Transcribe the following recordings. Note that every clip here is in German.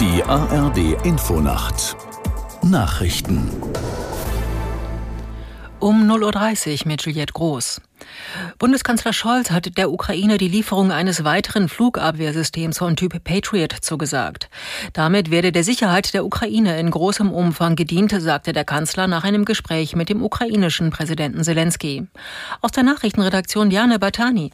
Die ARD Infonacht Nachrichten um 0.30 Uhr mit Juliette Groß. Bundeskanzler Scholz hat der Ukraine die Lieferung eines weiteren Flugabwehrsystems von Typ Patriot zugesagt. Damit werde der Sicherheit der Ukraine in großem Umfang gedient, sagte der Kanzler nach einem Gespräch mit dem ukrainischen Präsidenten Zelensky. Aus der Nachrichtenredaktion Jane Batani.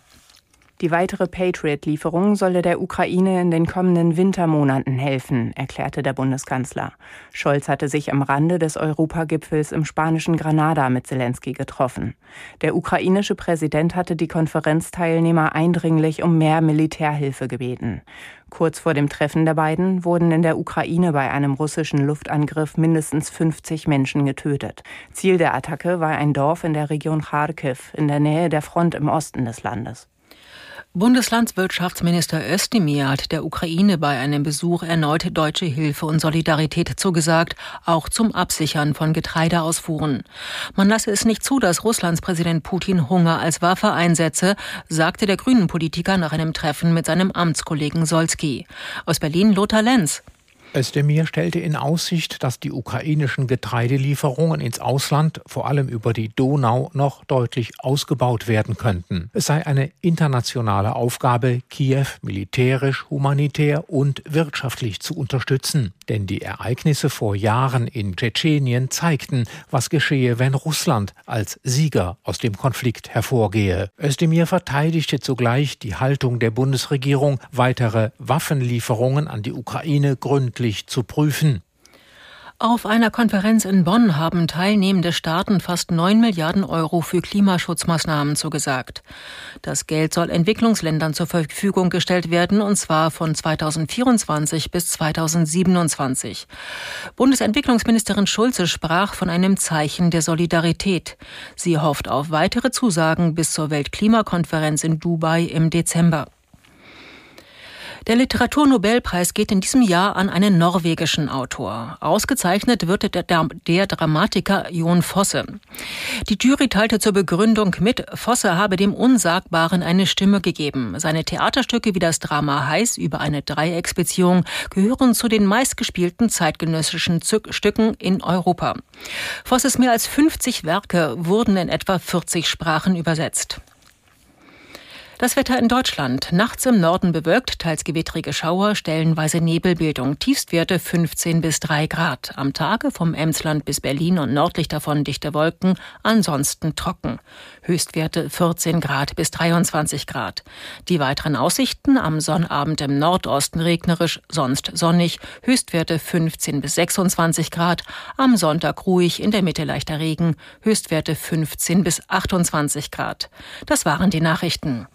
Die weitere Patriot-Lieferung solle der Ukraine in den kommenden Wintermonaten helfen, erklärte der Bundeskanzler. Scholz hatte sich am Rande des Europagipfels im spanischen Granada mit Zelensky getroffen. Der ukrainische Präsident hatte die Konferenzteilnehmer eindringlich um mehr Militärhilfe gebeten. Kurz vor dem Treffen der beiden wurden in der Ukraine bei einem russischen Luftangriff mindestens 50 Menschen getötet. Ziel der Attacke war ein Dorf in der Region Kharkiv in der Nähe der Front im Osten des Landes. Bundeslandwirtschaftsminister Özdemir hat der Ukraine bei einem Besuch erneut deutsche Hilfe und Solidarität zugesagt, auch zum Absichern von Getreideausfuhren. Man lasse es nicht zu, dass Russlands Präsident Putin Hunger als Waffe einsetze, sagte der Grünen Politiker nach einem Treffen mit seinem Amtskollegen Solski. Aus Berlin Lothar Lenz. Özdemir stellte in Aussicht, dass die ukrainischen Getreidelieferungen ins Ausland, vor allem über die Donau, noch deutlich ausgebaut werden könnten. Es sei eine internationale Aufgabe, Kiew militärisch, humanitär und wirtschaftlich zu unterstützen. Denn die Ereignisse vor Jahren in Tschetschenien zeigten, was geschehe, wenn Russland als Sieger aus dem Konflikt hervorgehe. Özdemir verteidigte zugleich die Haltung der Bundesregierung, weitere Waffenlieferungen an die Ukraine gründlich zu prüfen. Auf einer Konferenz in Bonn haben teilnehmende Staaten fast 9 Milliarden Euro für Klimaschutzmaßnahmen zugesagt. Das Geld soll Entwicklungsländern zur Verfügung gestellt werden, und zwar von 2024 bis 2027. Bundesentwicklungsministerin Schulze sprach von einem Zeichen der Solidarität. Sie hofft auf weitere Zusagen bis zur Weltklimakonferenz in Dubai im Dezember. Der Literaturnobelpreis geht in diesem Jahr an einen norwegischen Autor. Ausgezeichnet wird der, der Dramatiker Jon Fosse. Die Jury teilte zur Begründung mit, Fosse habe dem Unsagbaren eine Stimme gegeben. Seine Theaterstücke wie das Drama Heiß über eine Dreiecksbeziehung gehören zu den meistgespielten zeitgenössischen Stücken in Europa. Fosses mehr als 50 Werke wurden in etwa 40 Sprachen übersetzt. Das Wetter in Deutschland. Nachts im Norden bewölkt, teils gewittrige Schauer, stellenweise Nebelbildung. Tiefstwerte 15 bis 3 Grad. Am Tage vom Emsland bis Berlin und nördlich davon dichte Wolken, ansonsten trocken. Höchstwerte 14 Grad bis 23 Grad. Die weiteren Aussichten am Sonnabend im Nordosten regnerisch, sonst sonnig. Höchstwerte 15 bis 26 Grad. Am Sonntag ruhig, in der Mitte leichter Regen. Höchstwerte 15 bis 28 Grad. Das waren die Nachrichten.